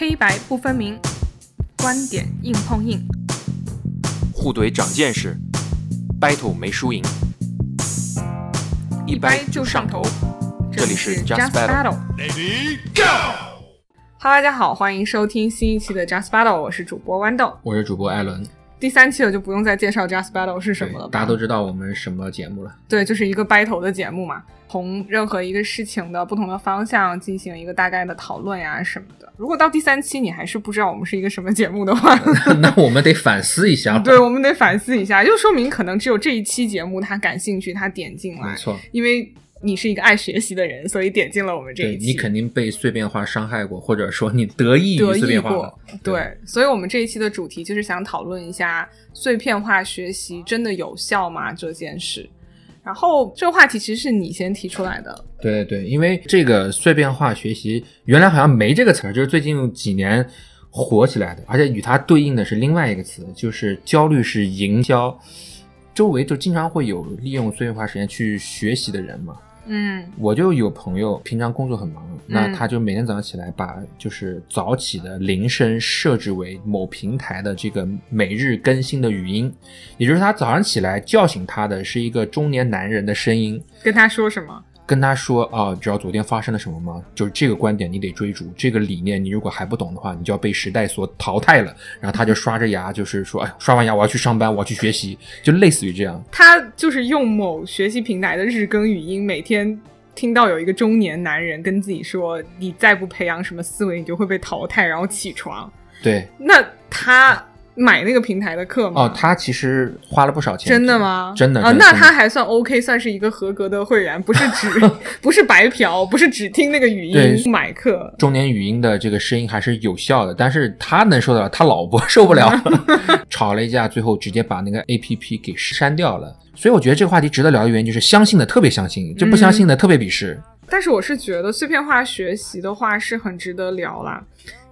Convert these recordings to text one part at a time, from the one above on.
黑白不分明，观点硬碰硬，互怼长见识，battle 没输赢，一掰就上头。这里是 Just Battle。Hello，大家好，欢迎收听新一期的 Just Battle，我是主播豌豆。我是主播艾伦，第三期了，就不用再介绍 Just Battle 是什么了？大家都知道我们什么节目了。对，就是一个 battle 的节目嘛，从任何一个事情的不同的方向进行一个大概的讨论呀什么的。如果到第三期你还是不知道我们是一个什么节目的话，那我们得反思一下。对，我们得反思一下，就说明可能只有这一期节目他感兴趣，他点进来，没错，因为你是一个爱学习的人，所以点进了我们这一期。对你肯定被碎片化伤害过，或者说你得益于碎片化对，所以我们这一期的主题就是想讨论一下碎片化学习真的有效吗这件事。然后这个话题其实是你先提出来的，对对，因为这个碎片化学习原来好像没这个词儿，就是最近几年火起来的，而且与它对应的是另外一个词，就是焦虑式营销。周围就经常会有利用碎片化时间去学习的人嘛。嗯。我就有朋友平常工作很忙，那嗯。他就每天早上起来把就是早起的铃声设置为某平台的这个每日更新的语音，也就是他早上起来叫醒他的是一个中年男人的声音，跟他说什么？跟他说啊，知道昨天发生了什么吗？就是这个观点你得追逐，这个理念你如果还不懂的话，你就要被时代所淘汰了。然后他就刷着牙，就是说，哎，刷完牙我要去上班，我要去学习，就类似于这样。他就是用某学习平台的日更语音，每天听到有一个中年男人跟自己说：“你再不培养什么思维，你就会被淘汰，然后起床。对，”那他买那个平台的课吗？哦，他其实花了不少钱，真的吗？啊，真的真的真的那他还算 OK，算是一个合格的会员，不是只 不是白嫖，不是只听那个语音对买课。中年语音的这个声音还是有效的，但是他能受得了，他老婆受不了，吵了一架，最后直接把那个 A P P 给删掉了。所以我觉得这个话题值得聊的原因就是相信的特别相信，就不相信的特别鄙视。但是我是觉得碎片化学习的话是很值得聊啦，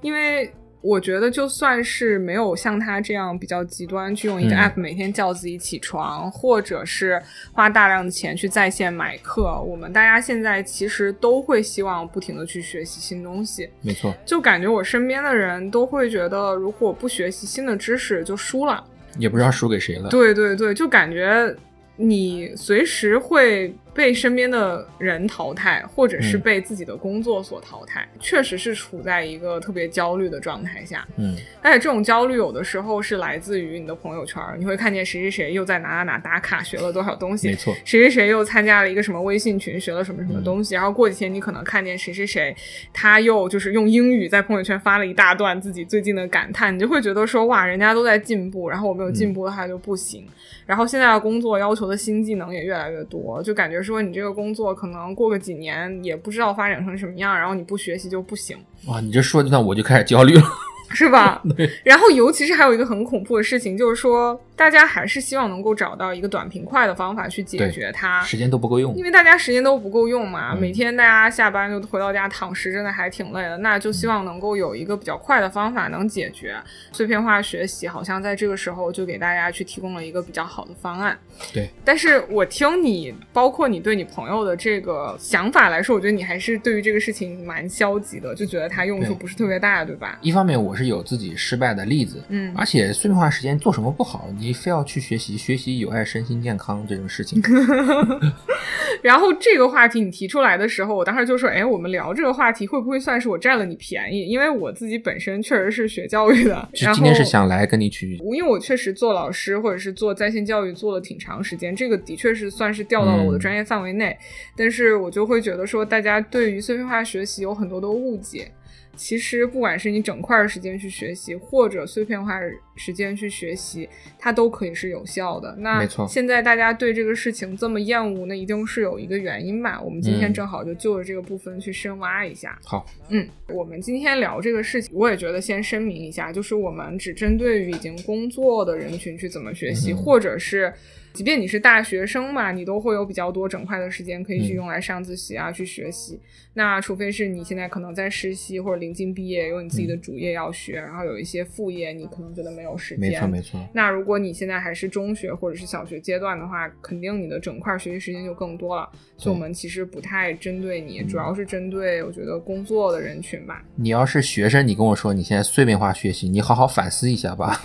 因为我觉得就算是没有像他这样比较极端，去用一个嗯 app 每天叫自己起床，或者是花大量的钱去在线买课，我们大家现在其实都会希望不停的去学习新东西。没错，就感觉我身边的人都会觉得，如果不学习新的知识就输了。也不知道输给谁了。对对对，就感觉你随时会被身边的人淘汰，或者是嗯被自己的工作所淘汰，确实是处在一个特别焦虑的状态下。嗯，而且这种焦虑有的时候是来自于你的朋友圈，你会看见谁谁谁又在哪哪哪打卡学了多少东西，没错，谁谁谁又参加了一个什么微信群，学了什么什么东嗯西，然后过几天你可能看见谁谁谁，他又就是用英语在朋友圈发了一大段自己最近的感叹，你就会觉得说哇，人家都在进步，然后我没有进步的话就不行。然后现在的工作要求的新技能也越来越多，就感觉说你这个工作可能过个几年也不知道发展成什么样，然后你不学习就不行。哇，你这说的那我就开始焦虑了。是吧？然后，尤其是还有一个很恐怖的事情，就是说，大家还是希望能够找到一个短平快的方法去解决它。时间都不够用因。为大家时间都不够用嘛，嗯每天大家下班就回到家躺尸，真的还挺累的。那就希望能够有一个比较快的方法能解决碎片化学习，好像在这个时候就给大家去提供了一个比较好的方案。对，但是我听你，包括你对你朋友的这个想法来说，我觉得你还是对于这个事情蛮消极的，就觉得它用处不是特别大，对吧？一方面我是有自己失败的例子，嗯而且碎片化时间做什么不好？你非要去学习，学习有害身心健康这种事情。然后这个话题你提出来的时候，我当时就说，哎，我们聊这个话题会不会算是我占了你便宜？因为我自己本身确实是学教育的，然后就今天是想来跟你去，因为我确实做老师或者是做在线教育做了挺长时间，这个的确是算是掉到了我的嗯专业范围内，但是我就会觉得说，大家对于碎片化学习有很多的误解。其实，不管是你整块儿时间去学习，或者碎片化时间去学习，它都可以是有效的。那没错现在大家对这个事情这么厌恶，那一定是有一个原因吧？我们今天嗯正好就就着这个部分去深挖一下。好，嗯，我们今天聊这个事情，我也觉得先声明一下，就是我们只针对于已经工作的人群去怎么学习，嗯或者是即便你是大学生嘛，你都会有比较多整块的时间可以去嗯用来上自习啊，去学习。那除非是你现在可能在实习或者临近毕业，有你自己的主业要学，然后有一些副业，你可能觉得没有时间。没错没错，那如果你现在还是中学或者是小学阶段的话，肯定你的整块学习时间就更多了。所以我们其实不太针对你，主要是针对我觉得工作的人群吧。你要是学生，你跟我说你现在碎片化学习，你好好反思一下吧。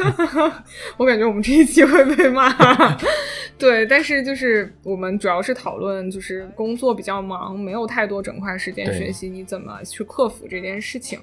我感觉我们这一期会被骂。对，但是就是我们主要是讨论，就是工作比较忙，没有太多整块时间学习，你怎么去克服这件事情。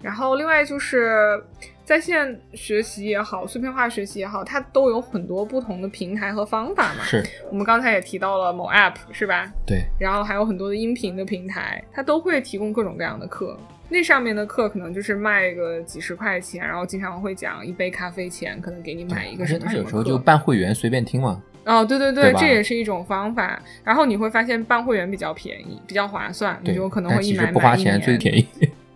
然后另外就是在线学习也好，碎片化学习也好，它都有很多不同的平台和方法嘛。是我们刚才也提到了某 App 是吧？对，然后还有很多的音频的平台，它都会提供各种各样的课。那上面的课可能就是卖个几十块钱，然后经常会讲一杯咖啡钱，可能给你买一个什么什么课有时候就办会员随便听嘛。哦，对对对吧这也是一种方法。然后你会发现办会员比较便宜，比较划算，你对，就可能会一买不花钱。最便宜。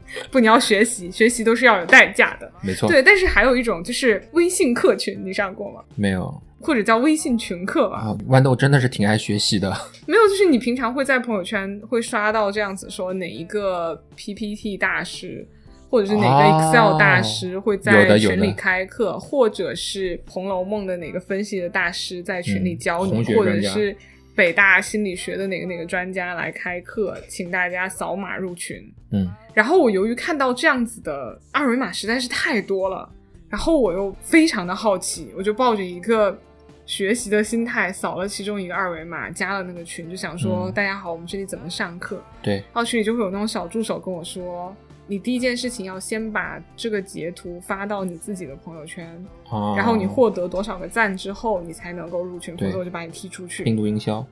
不，你要学习，学习都是要有代价的。没错，对，但是还有一种就是微信课群，你上过吗？没有或者叫微信群课吧？啊，豌豆真的是挺爱学习的。没有，就是你平常会在朋友圈会刷到这样子说哪一个 PPT 大师，或者是哪个哦 Excel 大师会有在群里的开课，或者是《红楼梦》的哪个分析的大师在群里嗯教你，或者是北大心理学的哪个哪个专家来开课，请大家扫码入群。嗯，然后我由于看到这样子的二维码实在是太多了，然后我又非常的好奇，我就抱着一个学习的心态扫了其中一个二维码，加了那个群，就想说、嗯大家好，我们这里怎么上课？对，然后群里就会有那种小助手跟我说。你第一件事情要先把这个截图发到你自己的朋友圈，哦，然后你获得多少个赞之后，你才能够入群，否则我就把你踢出去。病毒营销，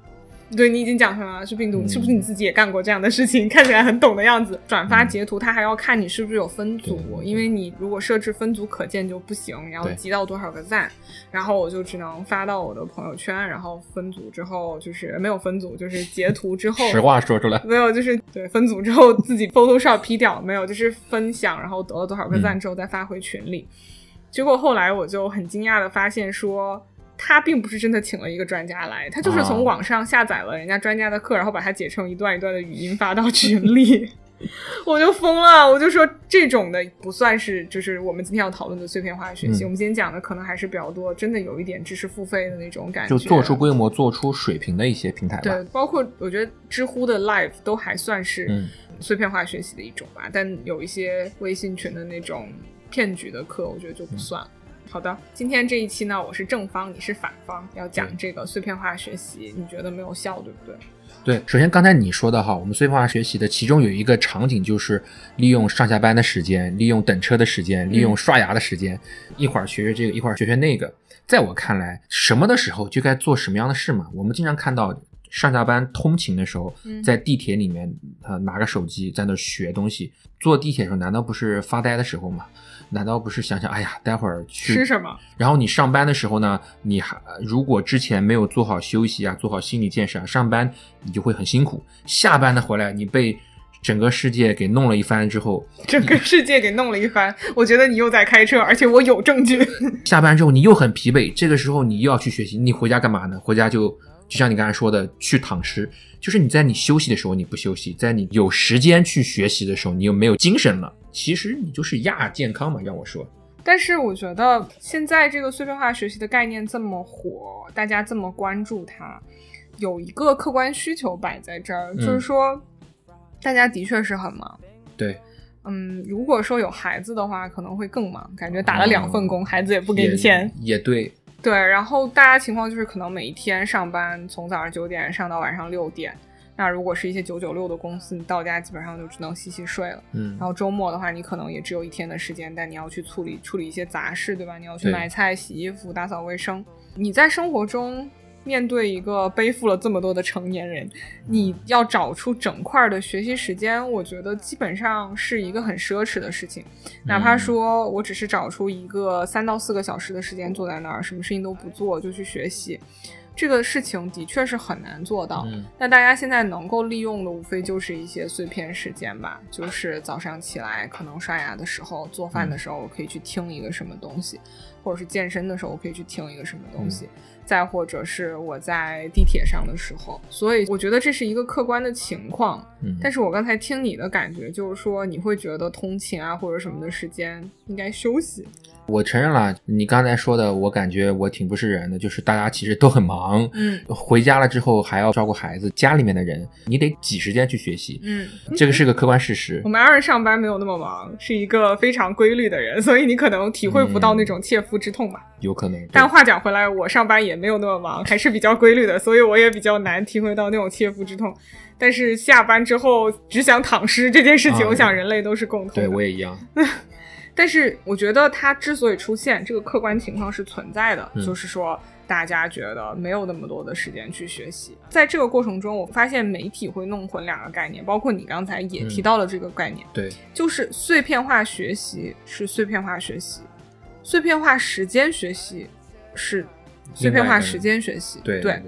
对你已经讲出来了，是病毒，嗯是不是你自己也干过这样的事情？看起来很懂的样子。转发截图，他还要看你是不是有分组，对因为你如果设置分组可见就不行，你要集到多少个赞，然后我就只能发到我的朋友圈，然后分组之后就是没有分组，就是截图之后实话说出来。没有，就是对分组之后自己 Photoshop P 掉，没有，就是分享，然后得了多少个赞之后再发回群里。结果后来我就很惊讶的发现说。他并不是真的请了一个专家来，他就是从啊网上下载了人家专家的课，然后把它剪成一段一段的语音发到群里，我就疯了。我就说这种的不算是就是我们今天要讨论的碎片化学习，嗯我们今天讲的可能还是比较多，真的有一点知识付费的那种感觉，就做出规模、做出水平的一些平台吧。对，包括我觉得知乎的 Live 都还算是嗯碎片化学习的一种吧，但有一些微信群的那种骗局的课，我觉得就不算。好的，今天这一期呢，我是正方，你是反方，要讲这个碎片化学习，你觉得没有效，对不对？对，首先刚才你说的哈，我们碎片化学习的其中有一个场景就是利用上下班的时间，利用等车的时间，利用刷牙的时间，一会儿学学这个，一会儿学学那个。在我看来，什么的时候就该做什么样的事嘛。我们经常看到上下班通勤的时候，嗯在地铁里面，呃，拿个手机在那学东西。坐地铁的时候，难道不是发呆的时候吗？难道不是想想，哎呀，待会儿去吃什么？然后你上班的时候呢，你还如果之前没有做好休息啊，做好心理建设啊，上班你就会很辛苦。下班的回来，你被整个世界给弄了一番之后，整个世界给弄了一番，我觉得你又在开车，而且我有证据。下班之后你又很疲惫，这个时候你又要去学习，你回家干嘛呢？回家就就像你刚才说的，去躺尸。就是你在你休息的时候你不休息，在你有时间去学习的时候，你又没有精神了。其实你就是亚健康嘛，让我说。但是我觉得现在这个碎片化学习的概念这么火，大家这么关注它，有一个客观需求摆在这儿，嗯就是说大家的确是很忙。对，嗯，如果说有孩子的话，可能会更忙，感觉打了两份工，孩子也不给你钱。也也对，对，然后大家情况就是可能每一天上班从早上九点上到晚上六点，那如果是一些九九六的公司，你到家基本上就只能洗洗睡了。嗯然，后周末的话，你可能也只有一天的时间，但你要去处理处理一些杂事，对吧？你要去买菜、洗衣服、打扫卫生。你在生活中面对一个背负了这么多的成年人，你要找出整块的学习时间，我觉得基本上是一个很奢侈的事情。哪怕说我只是找出一个三到四个小时的时间坐在那儿，什么事情都不做就去学习。这个事情的确是很难做到。嗯那大家现在能够利用的，无非就是一些碎片时间吧，就是早上起来可能刷牙的时候、做饭的时候，我可以去听一个什么东西，或者是健身的时候，我可以去听一个什么东西，再或者是我在地铁上的时候。所以我觉得这是一个客观的情况。嗯，但是我刚才听你的感觉，就是说你会觉得通勤啊或者什么的时间应该休息。我承认了，你刚才说的，我感觉我挺不是人的，就是大家其实都很忙，嗯回家了之后还要照顾孩子，家里面的人，你得挤时间去学习，嗯，这个是个客观事实我。们二人上班没有那么忙，是一个非常规律的人，所以你可能体会不到那种切肤之痛吧。有可能，但话讲回来，我上班也没有那么忙，还是比较规律的，所以我也比较难体会到那种切肤之痛。但是下班之后只想躺尸这件事情，啊我想人类都是共同的。对我也一样。但是我觉得它之所以出现，这个客观情况是存在的，嗯就是说大家觉得没有那么多的时间去学习。在这个过程中，我发现媒体会弄混两个概念，包括你刚才也提到了这个概念，对，就是碎片化学习是碎片化学习，碎片化时间学习是碎片化时间学习。对对，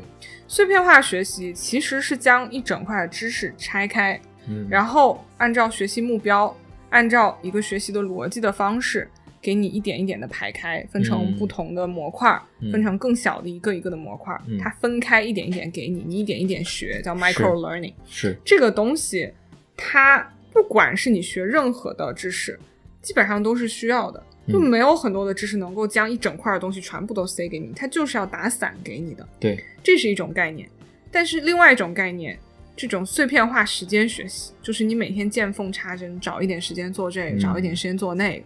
碎片化学习其实是将一整块的知识拆开，嗯，然后按照学习目标，按照一个学习的逻辑的方式，给你一点一点的排开，分成嗯不同的模块，嗯分成更小的一个一个的模块，嗯它分开一点一点给你，你一点一点学，叫 micro learning。是这个东西，它不管是你学任何的知识，基本上都是需要的。就嗯没有很多的知识能够将一整块的东西全部都塞给你，它就是要打散给你的。对，这是一种概念。但是另外一种概念，这种碎片化时间学习，就是你每天见缝插针，找一点时间做这个，嗯找一点时间做那个，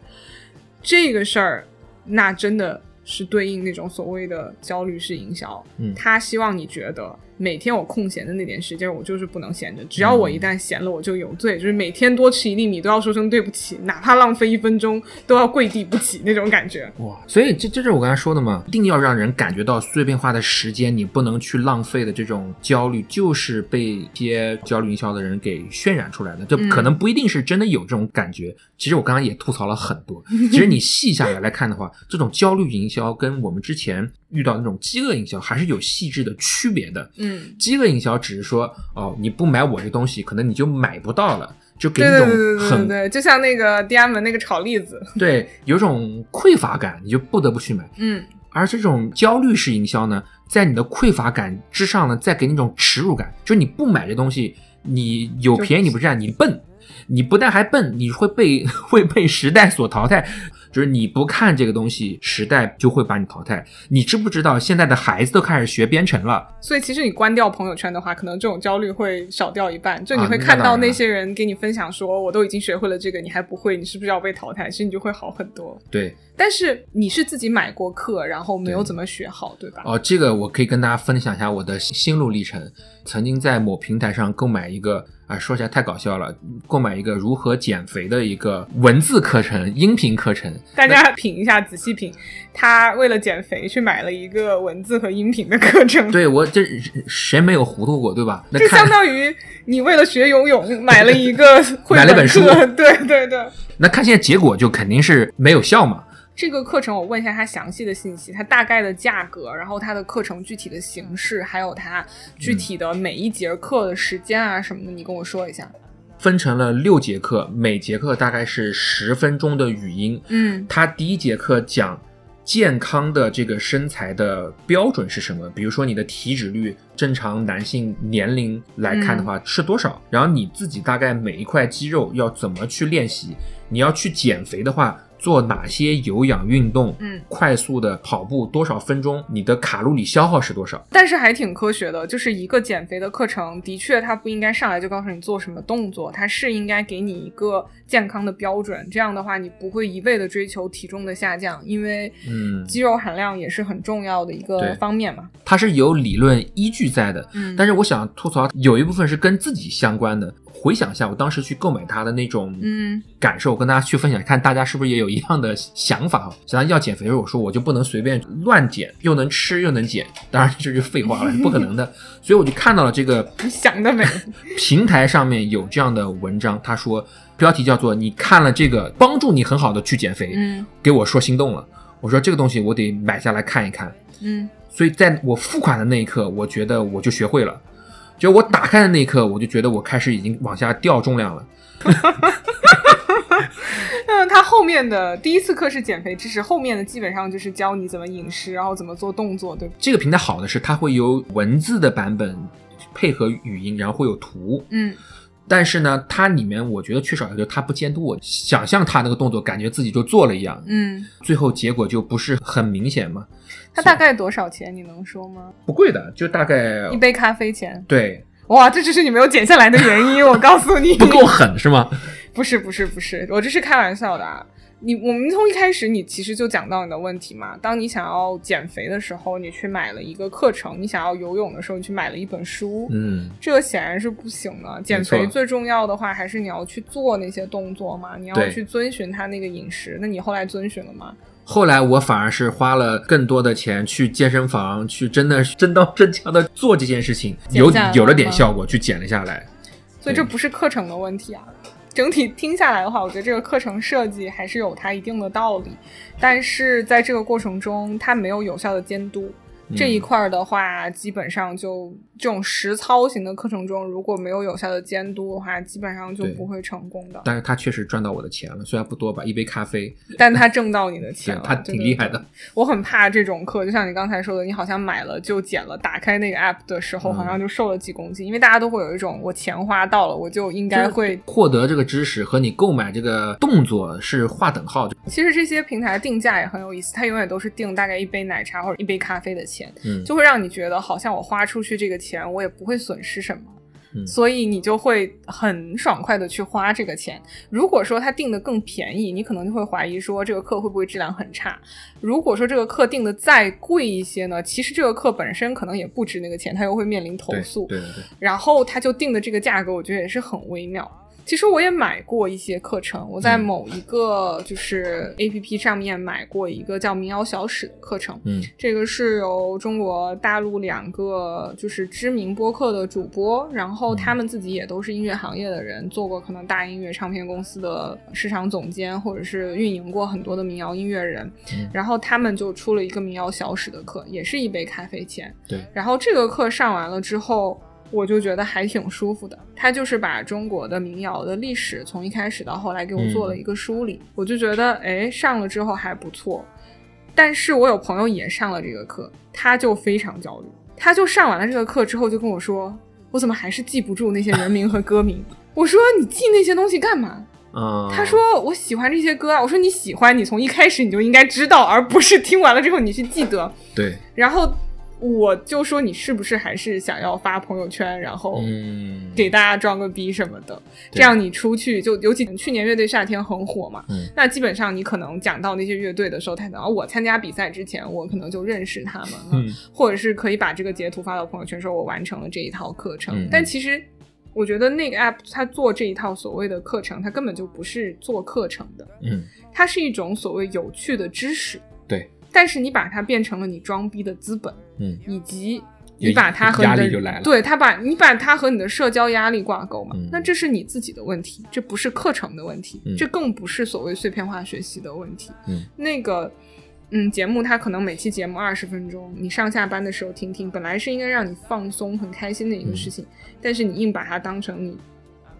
这个事儿，那真的是对应那种所谓的焦虑式营销。嗯他希望你觉得每天我空闲的那点时间，我就是不能闲着，只要我一旦闲了，我就有罪，就是每天多吃一粒米都要说声对不起，哪怕浪费一分钟都要跪地不起那种感觉。哇，所以这这就是我刚才说的嘛，一定要让人感觉到碎片化的时间，你不能去浪费的这种焦虑，就是被一些焦虑营销的人给渲染出来的。这嗯可能不一定是真的有这种感觉。其实我刚刚也吐槽了很多，其实你细下来来看的话，这种焦虑营销跟我们之前遇到那种饥饿营销还是有细致的区别的。嗯，饥饿营销只是说，哦，你不买我这东西，可能你就买不到了，就给你一种很对，就像那个地安门那个炒栗子，对有种匮乏感，你就不得不去买。嗯。而这种焦虑式营销呢，在你的匮乏感之上呢，再给你一种耻辱感，就是你不买这东西，你有便宜你不占，你笨，你不但还笨，你会被 会被时代所淘汰。就是你不看这个东西，时代就会把你淘汰。你知不知道现在的孩子都开始学编程了？所以其实你关掉朋友圈的话，可能这种焦虑会少掉一半。就你啊会看到那些人给你分享说，我都已经学会了这个，你还不会，你是不是要被淘汰？其实你就会好很多。对，但是你是自己买过课，然后没有怎么学好，对吧？哦，这个我可以跟大家分享一下我的心路历程。曾经在某平台上购买一个啊，说起来太搞笑了，购买一个如何减肥的一个文字课程、音频课程。大家品一下，仔细品。他为了减肥去买了一个文字和音频的课程，对我这谁没有糊涂过，对吧？那就相当于你为了学游泳买了一个绘 买了本书 对对对。那看现在结果就肯定是没有效嘛。这个课程我问一下它详细的信息，它大概的价格，然后它的课程具体的形式，还有它具体的每一节课的时间啊什么的，你跟我说一下。分成了六节课，每节课大概是十分钟的语音。嗯它第一节课讲健康的这个身材的标准是什么？比如说你的体脂率，正常男性年龄来看的话是多少？然后你自己大概每一块肌肉要怎么去练习？你要去减肥的话，做哪些有氧运动？嗯，快速的跑步多少分钟？你的卡路里消耗是多少？但是还挺科学的，就是一个减肥的课程，的确它不应该上来就告诉你做什么动作，它是应该给你一个健康的标准，这样的话你不会一味的追求体重的下降，因为嗯肌肉含量也是很重要的一个方面嘛。它是有理论依据在的。嗯但是我想吐槽，有一部分是跟自己相关的。回想一下，我当时去购买它的那种嗯感受，跟大家去分享，看大家是不是也有一样的想法哈。想要减肥，我说我就不能随便乱减，又能吃又能减，当然这就是废话了，不可能的。所以我就看到了这个你想得美。平台上面有这样的文章，他说标题叫做“你看了这个帮助你很好的去减肥”，嗯给我说心动了。我说这个东西我得买下来看一看。嗯所以在我付款的那一刻，我觉得我就学会了。就我打开的那一刻，我就觉得我开始已经往下掉重量了。嗯，他后面的第一次课是减肥知识，后面的基本上就是教你怎么饮食，然后怎么做动作，对吧？这个平台好的是它会有文字的版本配合语音，然后会有图。嗯，但是呢，它里面我觉得缺少一个，就是它不监督我，想象他那个动作，感觉自己就做了一样，嗯，最后结果就不是很明显嘛。它大概多少钱？你能说吗？不贵的，就大概一杯咖啡钱。对，哇，这就是你没有减下来的原因，我告诉你，不够狠是吗？不是不是不是，我这是开玩笑的啊。你我们从一开始，你其实就讲到你的问题嘛。当你想要减肥的时候，你去买了一个课程；你想要游泳的时候，你去买了一本书。嗯，这个显然是不行的。减肥最重要的话，还是你要去做那些动作嘛，你要去遵循他那个饮食。那你后来遵循了吗？后来我反而是花了更多的钱去健身房，去真的真刀真枪的做这件事情，有有了点效果，去减了下来。所以这不是课程的问题啊。整体听下来的话，我觉得这个课程设计还是有它一定的道理，但是在这个过程中，它没有有效的监督。这一块儿的话，基本上就这种实操型的课程中，如果没有有效的监督的话，基本上就不会成功的。但是他确实赚到我的钱了，虽然不多吧，一杯咖啡，但他挣到你的钱了，他挺厉害的对我很怕这种课，就像你刚才说的，你好像买了就减了，打开那个 app 的时候，嗯好像就瘦了几公斤，因为大家都会有一种我钱花到了，我就应该会获得这个知识和你购买这个动作是划等号。其实这些平台定价也很有意思，它永远都是定大概一杯奶茶或者一杯咖啡的钱，嗯，就会让你觉得好像我花出去这个钱，我也不会损失什么。嗯所以你就会很爽快的去花这个钱。如果说他定的更便宜，你可能就会怀疑说这个课会不会质量很差。如果说这个课定的再贵一些呢，其实这个课本身可能也不值那个钱，他又会面临投诉。对对对，然后他就定的这个价格，我觉得也是很微妙。其实我也买过一些课程，我在嗯某一个就是 A P P 上面买过一个叫民谣小史的课程。嗯这个是由中国大陆两个就是知名播客的主播，然后他们自己也都是音乐行业的人，做过可能大音乐唱片公司的市场总监，或者是运营过很多的民谣音乐人。嗯然后他们就出了一个民谣小史的课，也是一杯咖啡钱。对，然后这个课上完了之后，我就觉得还挺舒服的。他就是把中国的民谣的历史从一开始到后来给我做了一个梳理，我就觉得哎，上了之后还不错。但是我有朋友也上了这个课，他就非常焦虑。他就上完了这个课之后就跟我说：“我怎么还是记不住那些人名和歌名？” 我说：“你记那些东西干嘛？”嗯，他说：“我喜欢这些歌啊。”我说：“你喜欢，你从一开始你就应该知道，而不是听完了之后你去记得。对，”然后我就说：“你是不是还是想要发朋友圈，然后嗯，给大家装个逼什么的？对。这样你出去就尤其去年乐队夏天很火嘛，嗯。那基本上你可能讲到那些乐队的时候，他可能我参加比赛之前，我可能就认识他们了，嗯。或者是可以把这个截图发到朋友圈，说我完成了这一套课程。但其实我觉得那个 app 它做这一套所谓的课程，它根本就不是做课程的，嗯，它是一种所谓有趣的知识。对，但是你把它变成了你装逼的资本，嗯以及你把它和压你的力就来了对他把你把它和你的社交压力挂钩嘛，嗯那这是你自己的问题，这不是课程的问题，嗯这更不是所谓碎片化学习的问题。嗯那个。嗯，节目它可能每期节目二十分钟，你上下班的时候听听，本来是应该让你放松、很开心的一个事情，但是你硬把它当成你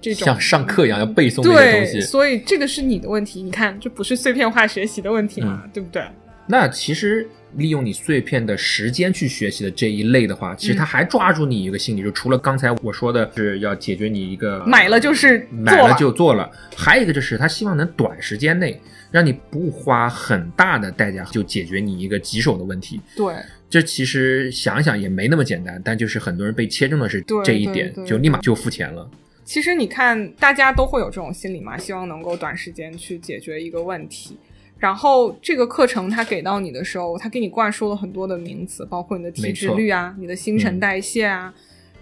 这种像上课一样要背诵这些东对，西。所以这个是你的问题。你看，这不是碎片化学习的问题嗯嘛，对不对？那其实利用你碎片的时间去学习的这一类的话，其实嗯他还抓住你一个心理，就除了刚才我说的是要解决你一个买了就是买了就做了，还有一个就是他希望能短时间内让你不花很大的代价就解决你一个棘手的问题。对这其实想想也没那么简单，但就是很多人被切中的是这一点，就立马就付钱了。其实你看，大家都会有这种心理嘛，希望能够短时间去解决一个问题。然后这个课程它给到你的时候，它给你灌输了很多的名词，包括你的体脂率啊、你的新陈代谢啊，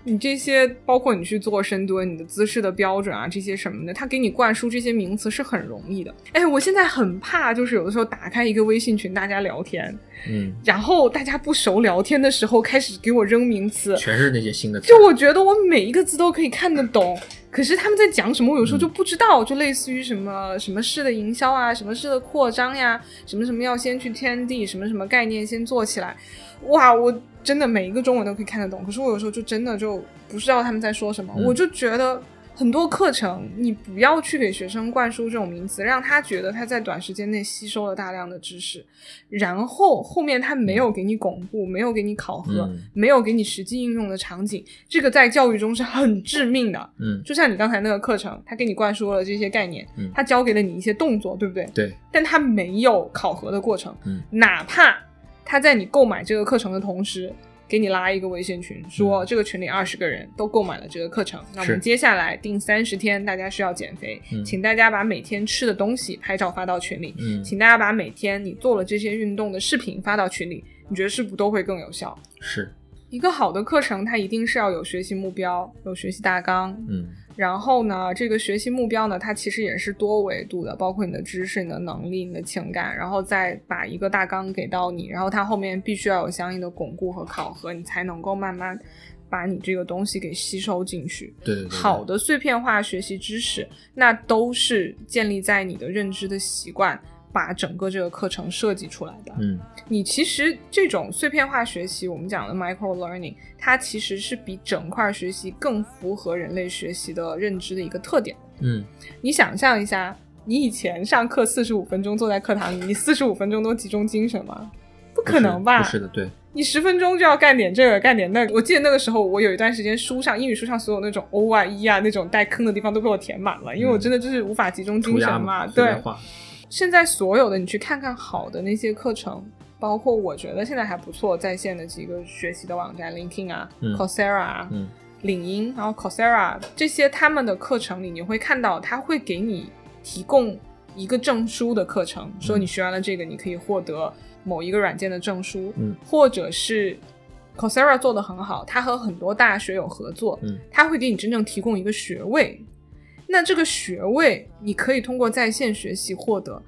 你这些包括你去做深蹲、你的姿势的标准啊，这些什么的，他给你灌输这些名词是很容易的。哎，我现在很怕，就是有的时候打开一个微信群，大家聊天，嗯，然后大家不熟聊天的时候开始给我扔名词，全是那些新的词。就我觉得我每一个字都可以看得懂，可是他们在讲什么，我有时候就不知道，就类似于什么什么式的营销啊，什么式的扩张呀，什么什么要先去天地，什么什么概念先做起来，哇，我真的每一个中文都可以看得懂，可是我有时候就真的就不知道他们在说什么，嗯。我就觉得。很多课程，你不要去给学生灌输这种名词，让他觉得他在短时间内吸收了大量的知识，然后后面他没有给你巩固，没有给你考核，嗯。没有给你实际应用的场景，这个在教育中是很致命的。嗯，就像你刚才那个课程，他给你灌输了这些概念，嗯。他教给了你一些动作，对不对？对，但他没有考核的过程，嗯。哪怕他在你购买这个课程的同时，给你拉一个微信群，说嗯。这个群里二十个人都购买了这个课程，那我们接下来定三十天，大家需要减肥，嗯。请大家把每天吃的东西拍照发到群里，嗯，请大家把每天你做了这些运动的视频发到群里，你觉得是不是都会更有效？是，一个好的课程，它一定是要有学习目标，有学习大纲，嗯然后呢，这个学习目标呢，它其实也是多维度的，包括你的知识、你的能力、你的情感，然后再把一个大纲给到你，然后它后面必须要有相应的巩固和考核，你才能够慢慢把你这个东西给吸收进去。对对对，好的碎片化学习知识，那都是建立在你的认知的习惯，把整个这个课程设计出来的。嗯你其实这种碎片化学习，我们讲的 micro learning，它其实是比整块学习更符合人类学习的认知的一个特点。嗯你想象一下，你以前上课四十五分钟坐在课堂里，你四十五分钟都集中精神吗？不可能吧？不是的，对，你十分钟就要干点这个，干点那个。我记得那个时候，我有一段时间书上英语书上所有那种 O 啊、E 啊那种带坑的地方都被我填满了，因为我真的就是无法集中精神嘛。嘛，对，画，现在所有的你去看看好的那些课程，包括我觉得现在还不错在线的几个学习的网站，LinkedIn 啊、嗯。Coursera 啊、嗯。领英，然后 Coursera 这些他们的课程里，你会看到他会给你提供一个证书的课程，说你学完了这个，你可以获得某一个软件的证书，嗯。或者是 Coursera 做的很好，它和很多大学有合作，嗯。它会给你真正提供一个学位。那这个学位你可以通过在线学习获得，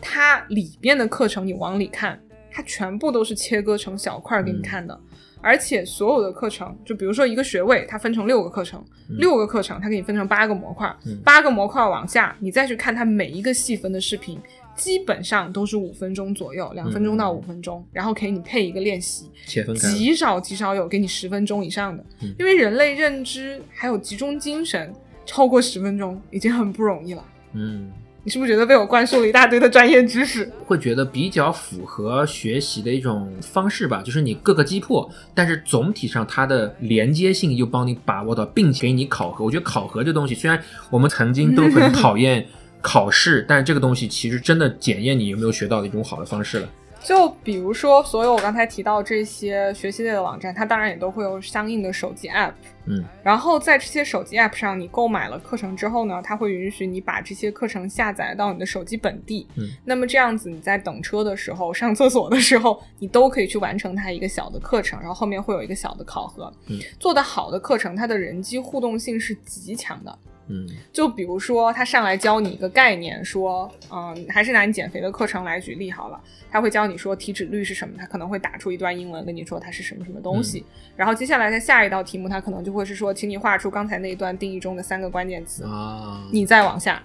它里边的课程你往里看，它全部都是切割成小块儿给你看的。而且所有的课程，就比如说一个学位，它分成六个课程，嗯。六个课程它给你分成八个模块，嗯。八个模块往下，你再去看它每一个细分的视频，基本上都是五分钟左右，两分钟到五分钟，然后给你配一个练习，极少极少有给你十分钟以上的，嗯。因为人类认知还有集中精神超过十分钟已经很不容易了。嗯。你是不是觉得被我灌输了一大堆的专业知识？会觉得比较符合学习的一种方式吧，就是你各个击破，但是总体上它的连接性又帮你把握到，并且给你考核。我觉得考核这东西，虽然我们曾经都很讨厌考试，但是这个东西其实真的检验你有没有学到的一种好的方式了。就比如说，所有我刚才提到这些学习类的网站，它当然也都会有相应的手机 app。嗯然后在这些手机 app 上，你购买了课程之后呢，它会允许你把这些课程下载到你的手机本地。嗯，那么这样子，你在等车的时候、上厕所的时候，你都可以去完成它一个小的课程，然后后面会有一个小的考核。嗯，做得好的课程，它的人机互动性是极强的。嗯。就比如说，他上来教你一个概念，说，嗯，还是拿你减肥的课程来举例好了，他会教你说体脂率是什么，他可能会打出一段英文跟你说它是什么什么东西，然后接下来在下一道题目，他可能就会是说，请你画出刚才那一段定义中的三个关键词，啊，你再往下，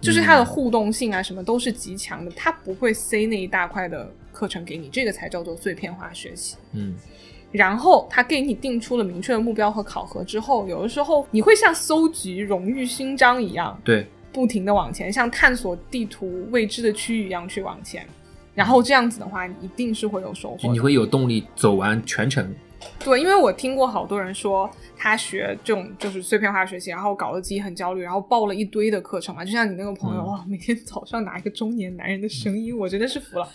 就是它的互动性啊什么都是极强的，他不会塞那一大块的课程给你，这个才叫做碎片化学习。嗯然后他给你定出了明确的目标和考核之后，有的时候你会像搜集荣誉勋章一样，对，不停的往前，像探索地图未知的区域一样去往前。然后这样子的话，你一定是会有收获你会有动力走完全程。对，因为我听过好多人说，他学这种就是碎片化学习，然后搞得自己很焦虑，然后报了一堆的课程嘛。就像你那个朋友，嗯哇，每天早上拿一个中年男人的声音，我真的是服了。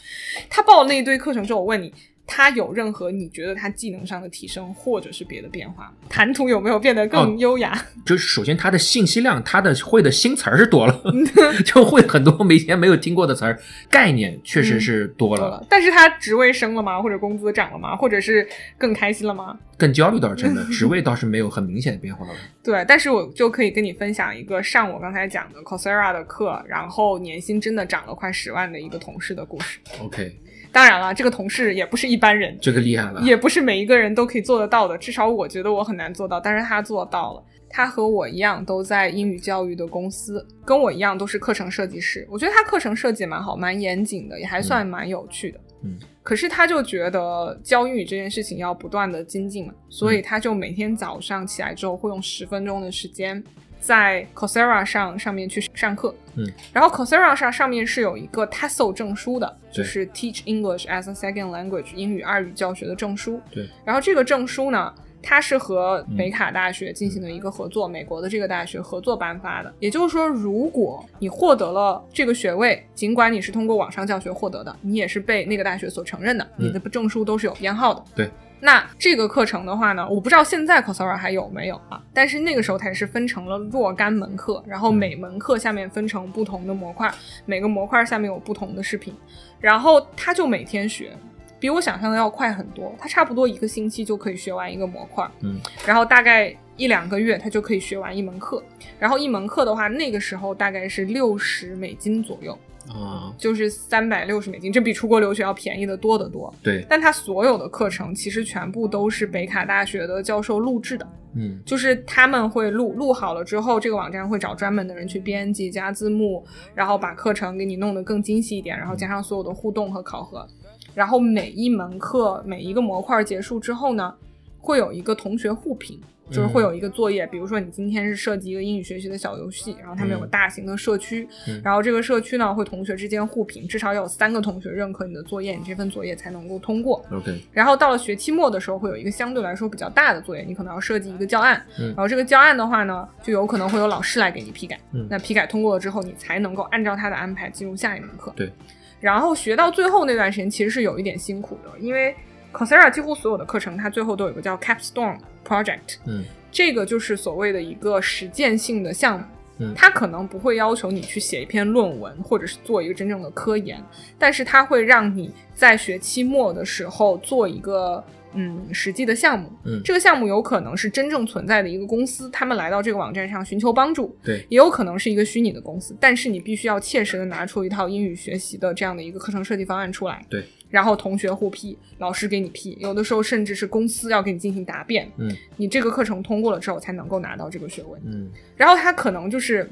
他报了那一堆课程之后，我问你，他有任何你觉得他技能上的提升，或者是别的变化吗？谈吐有没有变得更哦优雅？就是首先他的信息量，他的会的新词儿是多了，就会很多没以前没有听过的词儿，概念确实是多了，但是他职位升了吗？或者工资涨了吗？或者是更开心了吗？更焦虑倒是真的，职位倒是没有很明显的变化了。对，但是我就可以跟你分享一个上我刚才讲的 Coursera 的课，然后年薪真的涨了快十万的一个同事的故事。OK，当然了，这个同事也不是一般人，这个厉害了，也不是每一个人都可以做得到的。至少我觉得我很难做到，但是他做到了。他和我一样都在英语教育的公司，跟我一样都是课程设计师。我觉得他课程设计蛮好，蛮严谨的，也还算蛮有趣的。嗯，可是他就觉得教英语这件事情要不断的精进嘛，所以他就每天早上起来之后会用十分钟的时间在 Coursera 上上面去上课。嗯，然后 Coursera 上上面是有一个 TESOL 证书的，就是 Teach English as a Second Language 英语二语教学的证书。对，然后这个证书呢，它是和北卡大学进行了一个合作，美国的这个大学合作颁发的。也就是说，如果你获得了这个学位，尽管你是通过网上教学获得的，你也是被那个大学所承认的，嗯你的证书都是有编号的。对。那这个课程的话呢，我不知道现在 Coursera 还有没有啊？但是那个时候它也是分成了若干门课，然后每门课下面分成不同的模块，每个模块下面有不同的视频，然后他就每天学，比我想象的要快很多。他差不多一个星期就可以学完一个模块，嗯，然后大概一两个月他就可以学完一门课。然后一门课的话，那个时候大概是六十美金左右，啊，就是三百六十美金，这比出国留学要便宜的多得多。对，但他所有的课程其实全部都是北卡大学的教授录制的，嗯就是他们会录录好了之后，这个网站会找专门的人去编辑、加字幕，然后把课程给你弄得更精细一点，然后加上所有的互动和考核。然后每一门课每一个模块结束之后呢，会有一个同学互评，就是会有一个作业，比如说你今天是设计一个英语学习的小游戏，然后他们有个嗯大型的社区，嗯然后这个社区呢会同学之间互评，至少要有三个同学认可你的作业，你这份作业才能够通过。，OK，然后到了学期末的时候，会有一个相对来说比较大的作业，你可能要设计一个教案。嗯然后这个教案的话呢，就有可能会有老师来给你批改。嗯那批改通过了之后，你才能够按照他的安排进入下一门课。对。然后学到最后那段时间其实是有一点辛苦的，因为 Coursera 几乎所有的课程，它最后都有一个叫 Capstone Project，嗯。这个就是所谓的一个实践性的项目。嗯。它可能不会要求你去写一篇论文，或者是做一个真正的科研，但是它会让你在学期末的时候做一个嗯实际的项目。嗯，这个项目有可能是真正存在的一个公司，他们来到这个网站上寻求帮助，对，也有可能是一个虚拟的公司，但是你必须要切实的拿出一套英语学习的这样的一个课程设计方案出来。对，然后同学互批，老师给你批，有的时候甚至是公司要给你进行答辩，嗯你这个课程通过了之后才能够拿到这个学位。嗯然后他可能就是，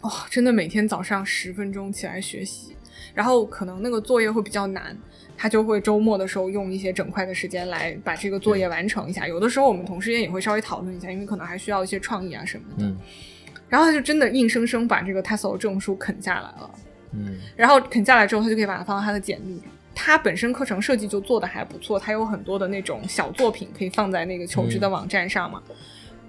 哇、真的每天早上十分钟起来学习，然后可能那个作业会比较难，他就会周末的时候用一些整块的时间来把这个作业完成一下。有的时候我们同事间也会稍微讨论一下，因为可能还需要一些创意啊什么的。嗯然后他就真的硬生生把这个 TESOL 证书啃下来了。嗯然后啃下来之后，他就可以把它放到他的简历。他本身课程设计就做的还不错，他有很多的那种小作品可以放在那个求职的网站上嘛。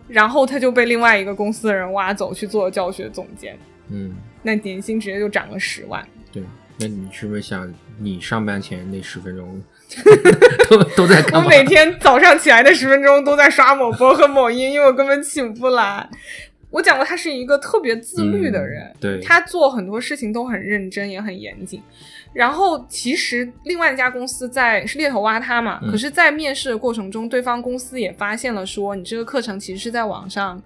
然后他就被另外一个公司的人挖走去做教学总监，嗯，那年薪直接就涨了十万。对。那你是不是想你上班前那十分钟 都都在我？每天早上起来的十分钟都在刷某博和某音，因为我根本起不来。我讲过，他是一个特别自律的人，嗯对他做很多事情都很认真，也很严谨。然后其实另外一家公司在是猎头挖他嘛，嗯可是，在面试的过程中，对方公司也发现了说，你这个课程其实是在网上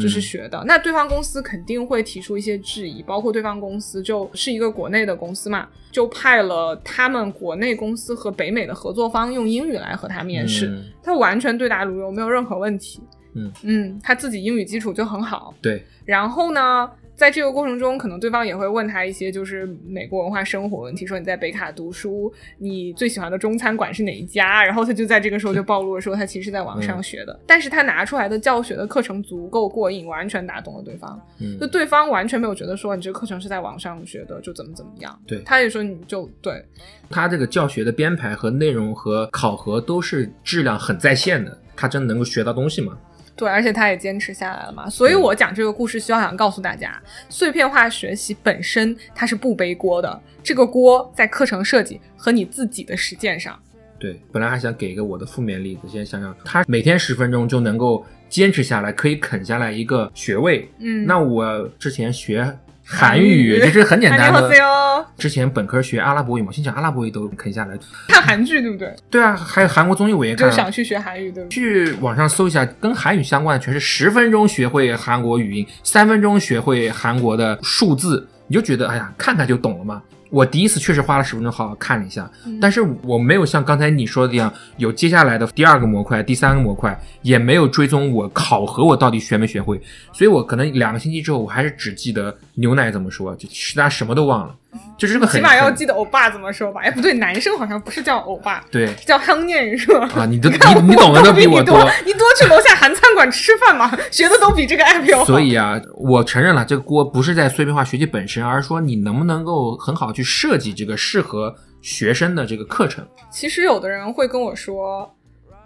就是嗯学的。那对方公司肯定会提出一些质疑，包括对方公司就是一个国内的公司嘛，就派了他们国内公司和北美的合作方用英语来和他面试，嗯他完全对答如流，没有任何问题。嗯嗯，他自己英语基础就很好。对，然后呢，在这个过程中，可能对方也会问他一些就是美国文化生活问题，说你在北卡读书，你最喜欢的中餐馆是哪一家？然后他就在这个时候就暴露了说他其实在网上学的，但是他拿出来的教学的课程足够过硬，完全打动了对方。嗯就对方完全没有觉得说你这个课程是在网上学的，就怎么怎么样。对他也说你就对，他这个教学的编排和内容和考核都是质量很在线的，他真的能够学到东西吗？对，而且他也坚持下来了嘛，所以我讲这个故事，需要想告诉大家，碎片化学习本身它是不背锅的，这个锅在课程设计和你自己的实践上。对，本来还想给一个我的负面例子，现在想想，他每天十分钟就能够坚持下来，可以啃下来一个学位。嗯，那我之前学韩语，这是很简单的。哦，之前本科学阿拉伯语嘛，先讲阿拉伯语都啃下来。看韩剧对不对？对啊，还有韩国综艺我也看啊。就想去学韩语对不对？去网上搜一下，跟韩语相关的全是十分钟学会韩国语音，三分钟学会韩国的数字，你就觉得哎呀，看看就懂了嘛。我第一次确实花了十分钟好好看了一下，嗯但是我没有像刚才你说的一样，有接下来的第二个模块、第三个模块，也没有追踪我考核我到底学没学会，所以我可能两个星期之后，我还是只记得牛奶怎么说，就其他什么都忘了。就是这个很起码要记得欧巴怎么说吧？哎，不对，男生好像不是叫欧巴，对是叫康念是吧？啊，你都 看你你懂的都比我多，你多去楼下韩餐馆吃饭嘛，学的都比这个 app 要好。所以啊，我承认了，这个锅不是在碎片化学习本身，而是说你能不能够很好去设计这个适合学生的这个课程。其实有的人会跟我说，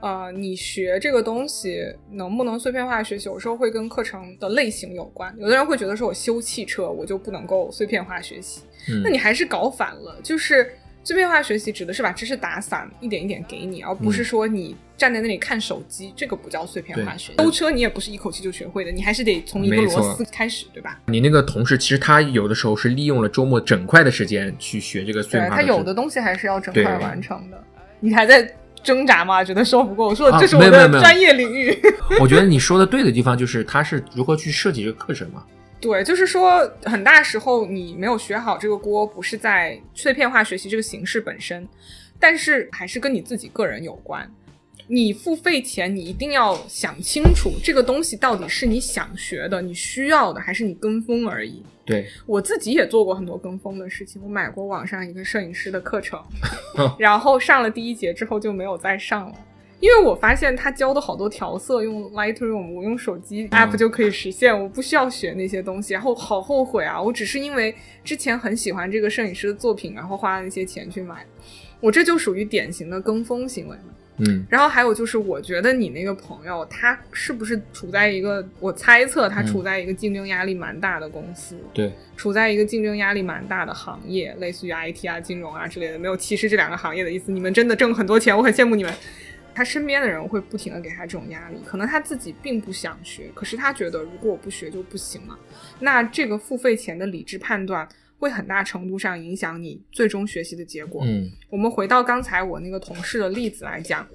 呃，你学这个东西能不能碎片化学习，有时候会跟课程的类型有关。有的人会觉得说我修汽车，我就不能够碎片化学习，嗯那你还是搞反了，就是。碎片化学习指的是把知识打散，一点一点给你，而不是说你站在那里看手机，这个不叫碎片化学习。修车你也不是一口气就学会的，你还是得从一个螺丝开始，对吧？你那个同事其实他有的时候是利用了周末整块的时间去学这个碎片化的知识有的东西还是要整块完成的。你还在挣扎吗？觉得说不过？我说啊这是我的专业领域。我觉得你说的对的地方就是他是如何去设计这个课程嘛。对，就是说，很大时候你没有学好这个锅，不是在碎片化学习这个形式本身，但是还是跟你自己个人有关。你付费前，你一定要想清楚这个东西到底是你想学的、你需要的，还是你跟风而已。对，我自己也做过很多跟风的事情，我买过网上一个摄影师的课程哦，然后上了第一节之后就没有再上了。因为我发现他教的好多调色用 Lightroom，我用手机 app 就可以实现，我不需要学那些东西，然后好后悔啊！我只是因为之前很喜欢这个摄影师的作品，然后花了那些钱去买，我这就属于典型的跟风行为嘛。嗯然后还有就是，我觉得你那个朋友他是不是处在一个，我猜测他处在一个竞争压力蛮大的公司，对，处在一个竞争压力蛮大的行业，类似于 IT 啊、金融啊之类的，没有歧视这两个行业的意思。你们真的挣很多钱，我很羡慕你们。他身边的人会不停的给他这种压力，可能他自己并不想学，可是他觉得如果我不学就不行了。那这个付费前的理智判断会很大程度上影响你最终学习的结果。嗯我们回到刚才我那个同事的例子来讲，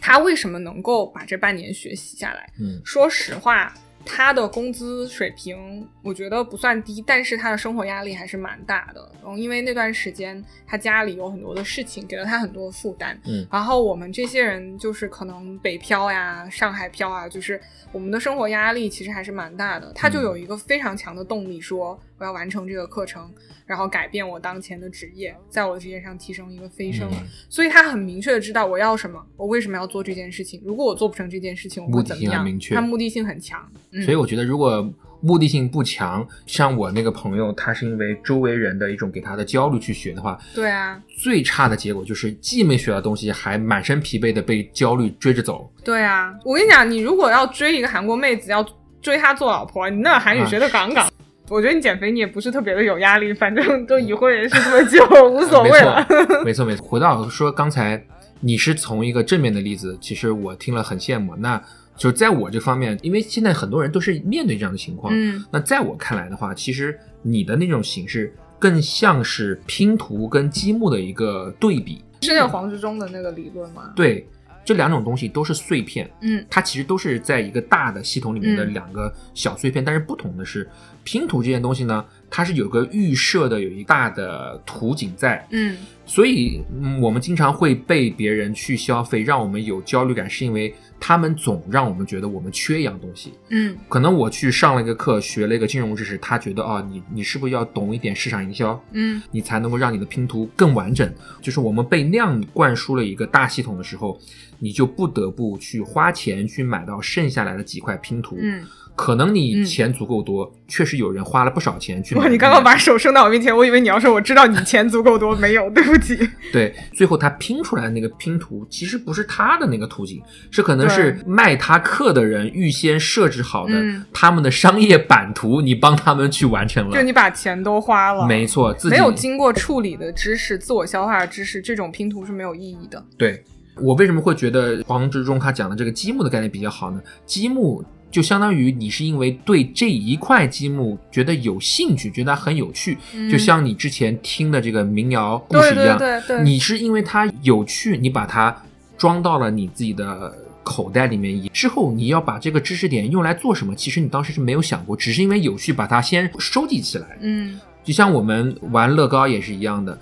他为什么能够把这半年学习下来？嗯说实话，他的工资水平我觉得不算低，但是他的生活压力还是蛮大的。然后因为那段时间他家里有很多的事情，给了他很多负担。嗯然后我们这些人就是可能北漂呀、上海漂啊，就是我们的生活压力其实还是蛮大的。他就有一个非常强的动力，说我要完成这个课程，然后改变我当前的职业，在我的职业上提升一个飞升。嗯所以他很明确的知道我要什么，我为什么要做这件事情。如果我做不成这件事情，我会怎么样？他目的性很强。嗯、所以我觉得，如果目的性不强，像我那个朋友，他是因为周围人的一种给他的焦虑去学的话，对啊，最差的结果就是既没学到东西，还满身疲惫的被焦虑追着走。对啊，我跟你讲，你如果要追一个韩国妹子，要追她做老婆，你那韩语学的杠杠。我觉得你减肥你也不是特别的有压力，反正都已婚人士这么久，无所谓了。没错，没错，没错。回到说刚才你是从一个正面的例子，其实我听了很羡慕。那就在我这方面，因为现在很多人都是面对这样的情况，嗯那在我看来的话，其实你的那种形式更像是拼图跟积木的一个对比。是那个黄志忠的那个理论吗？对，这两种东西都是碎片，嗯它其实都是在一个大的系统里面的嗯两个小碎片，但是不同的是，拼图这件东西呢，它是有个预设的有一大的图景在，嗯所以、嗯、我们经常会被别人去消费，让我们有焦虑感，是因为他们总让我们觉得我们缺一样东西。嗯可能我去上了一个课，学了一个金融知识，他觉得啊，你你是不是要懂一点市场营销？嗯你才能够让你的拼图更完整。就是我们被那样灌输了一个大系统的时候，你就不得不去花钱去买到剩下来的几块拼图。嗯。可能你嗯钱足够多，确实有人花了不少钱去买。哇，你刚刚把手伸到我面前，我以为你要说我知道你钱足够多，没有，对不起。对，最后他拼出来的那个拼图，其实不是他的那个图景，是可能是卖他课的人预先设置好的嗯他们的商业版图，你帮他们去完成了。就你把钱都花了，没错，自己没有经过处理的知识、自我消化的知识，这种拼图是没有意义的。对我为什么会觉得黄执中他讲的这个积木的概念比较好呢？积木就相当于你是因为对这一块积木觉得有兴趣，觉得它很有趣，嗯就像你之前听的这个民谣故事一样，对对对，你是因为它有趣，你把它装到了你自己的口袋里面，之后你要把这个知识点用来做什么，其实你当时是没有想过，只是因为有趣把它先收集起来。嗯就像我们玩乐高也是一样的，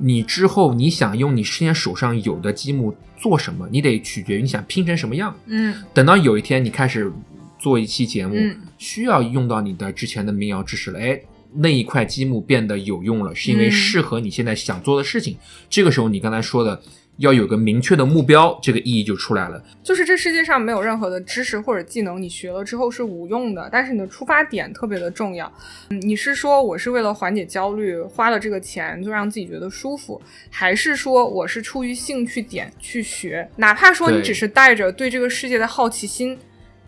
你之后你想用你之前手上有的积木做什么，你得取决于你想拼成什么样。嗯等到有一天你开始做一期节目，嗯需要用到你的之前的民谣知识了，哎，那一块积木变得有用了，是因为嗯适合你现在想做的事情。这个时候，你刚才说的要有个明确的目标，这个意义就出来了。就是这世界上没有任何的知识或者技能你学了之后是无用的，但是你的出发点特别的重要。嗯，你是说我是为了缓解焦虑花了这个钱就让自己觉得舒服，还是说我是出于兴趣点去学？哪怕说你只是带着对这个世界的好奇心，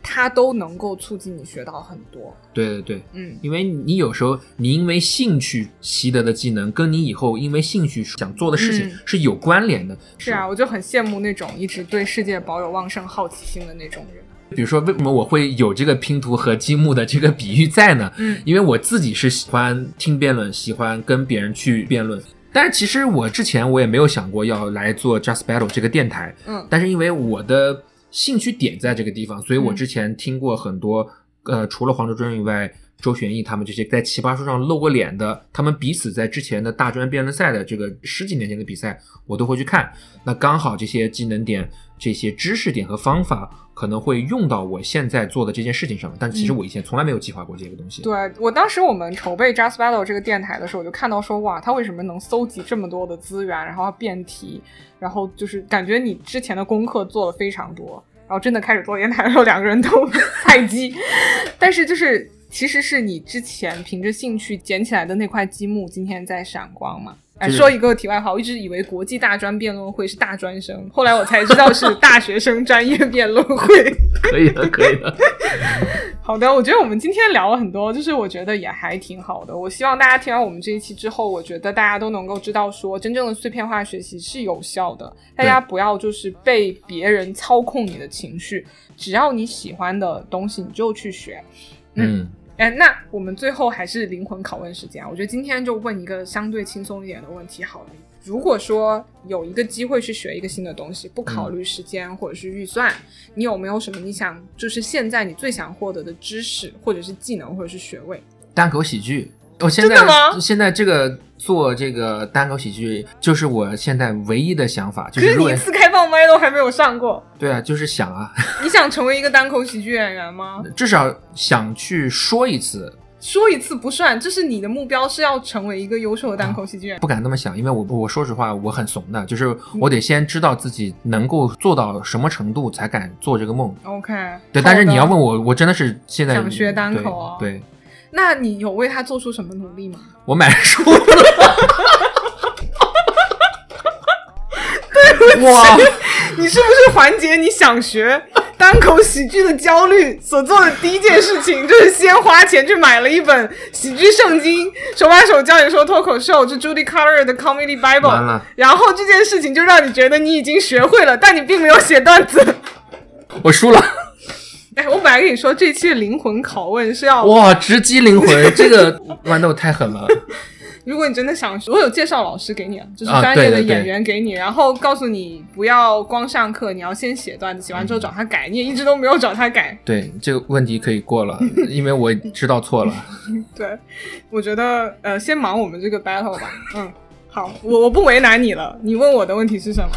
它都能够促进你学到很多。对对对，嗯，因为你有时候你因为兴趣习得的技能，跟你以后因为兴趣想做的事情嗯是有关联的。是啊，我就很羡慕那种一直对世界保有旺盛好奇心的那种人。比如说，为什么我会有这个拼图和积木的这个比喻在呢？嗯因为我自己是喜欢听辩论，喜欢跟别人去辩论。但是其实我之前我也没有想过要来做 Just Battle 这个电台，嗯但是因为我的兴趣点在这个地方，所以我嗯。之前听过很多，呃，除了黄州专以外，周旋义他们这些在奇葩说上露过脸的，他们彼此在之前的大专辩论赛的这个十几年前的比赛，我都会去看。那刚好这些技能点、这些知识点和方法可能会用到我现在做的这件事情上，但其实嗯我以前从来没有计划过这个东西。对我当时我们筹备 Just Battle 这个电台的时候，我就看到说，哇，他为什么能搜集这么多的资源，然后要辩题，然后就是感觉你之前的功课做了非常多，然后真的开始做电台的时候，两个人都 菜鸡，但是就是其实是你之前凭着兴趣捡起来的那块积木，今天在闪光嘛。哎，说一个题外话，我一直以为国际大专辩论会是大专生，后来我才知道是大学生专业辩论会。可以的，可以的。好的，我觉得我们今天聊了很多，就是我觉得也还挺好的。我希望大家听完我们这一期之后，我觉得大家都能够知道说，真正的碎片化学习是有效的。大家不要就是被别人操控你的情绪，只要你喜欢的东西，你就去学。嗯，哎，那我们最后还是灵魂拷问时间啊！我觉得今天就问一个相对轻松一点的问题好了。如果说有一个机会去学一个新的东西，不考虑时间或者是预算，你有没有什么你想就是现在你最想获得的知识，或者是技能，或者是学位？单口喜剧，我现在真的吗现在这个做这个单口喜剧，就是我现在唯一的想法，就可是你一次开放麦都还没有上过，对啊，就是想啊，你想成为一个单口喜剧演员吗？至少想去说一次，说一次不算，这是你的目标是要成为一个优秀的单口喜剧演员。不敢那么想，因为我我说实话，我很怂的，就是我得先知道自己能够做到什么程度，才敢做这个梦。OK，对，但是你要问我，我真的是现在想学单口啊对，对那你有为他做出什么努力吗？我买书了。对不起，你是不是缓解你想学单口喜剧的焦虑所做的第一件事情，就是先花钱去买了一本喜剧圣经，手把手教你说脱口秀，就 Judy Collier 的 Comedy Bible。然后这件事情就让你觉得你已经学会了，但你并没有写段子。我输了。哎，我本来跟你说这期的灵魂拷问是要，哇，直击灵魂，这个豌豆太狠了。如果你真的想学，我有介绍老师给你啊，就是啊专业的演员给你，然后告诉你不要光上课，你要先写段子，写完之后找他改，你也一直都没有找他改。对，这个问题可以过了，因为我知道错了。对，我觉得呃，先忙我们这个 battle 吧。嗯，好，我我不为难你了。你问我的问题是什么？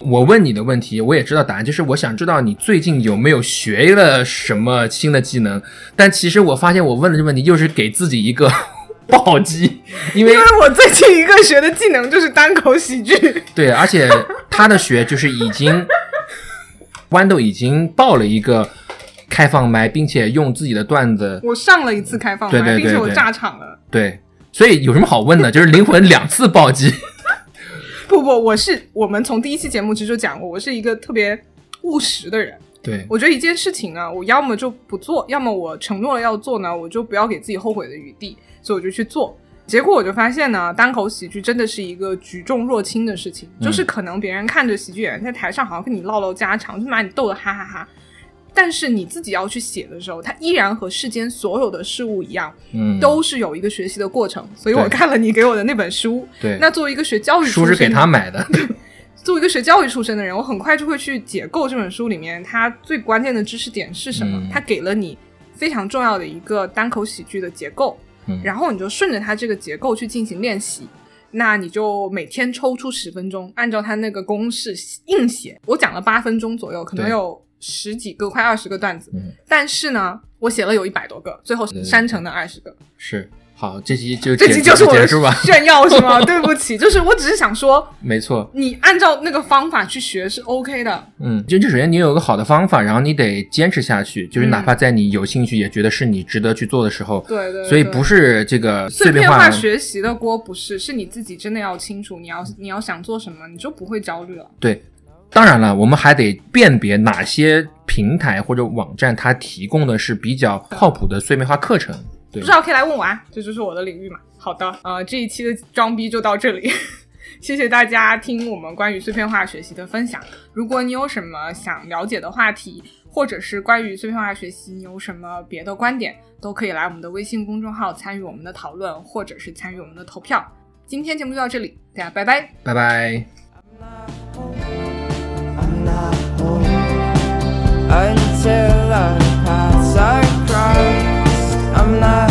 我问你的问题，我也知道答案，就是我想知道你最近有没有学了什么新的技能。但其实我发现我问的这个问题又是给自己一个 暴击，因为因为我最近一个学的技能就是单口喜剧。对，而且他的学就是已经豌豆已经报了一个开放麦，并且用自己的段子，我上了一次开放麦，对对对并且我炸场了。对，所以有什么好问的？就是灵魂两次暴击。不不，我是我们从第一期节目其实就讲过，我是一个特别务实的人。对，我觉得一件事情呢，我要么就不做，要么我承诺了要做呢，我就不要给自己后悔的余地，所以我就去做。结果我就发现呢，单口喜剧真的是一个举重若轻的事情，嗯就是可能别人看着喜剧演员在台上好像跟你唠唠家常，就把你逗得哈哈哈。但是你自己要去写的时候，它依然和世间所有的事物一样，嗯，都是有一个学习的过程。所以我看了你给我的那本书，对。那作为一个学教育书是给出身的他买的，作为一个学教育出身的人，我很快就会去解构这本书里面它最关键的知识点是什么。嗯它给了你非常重要的一个单口喜剧的结构，嗯然后你就顺着它这个结构去进行练习。那你就每天抽出十分钟，按照它那个公式硬写。我讲了八分钟左右，可能有十几个、快二十个段子。嗯，但是呢，我写了有一百多个，最后删成了二十个。是好，这期就这结期就是我的。炫耀是吗？对不起，就是我只是想说，没错，你按照那个方法去学是 OK 的。嗯，就就首先你有一个好的方法，然后你得坚持下去，就是嗯哪怕在你有兴趣也觉得是你值得去做的时候，对对对所以不是这个碎片化学习的锅不是，是你自己真的要清楚，你要你要想做什么，你就不会焦虑了。对，当然了，我们还得辨别哪些平台或者网站它提供的是比较靠谱的碎片化课程。对不知，道可以来问我啊，这就是我的领域嘛。好的，呃，这一期的装逼就到这里，谢谢大家听我们关于碎片化学习的分享。如果你有什么想了解的话题，或者是关于碎片化学习你有什么别的观点，都可以来我们的微信公众号参与我们的讨论，或者是参与我们的投票。今天节目就到这里，大家拜拜。拜拜。until our paths are crossed. I'm not.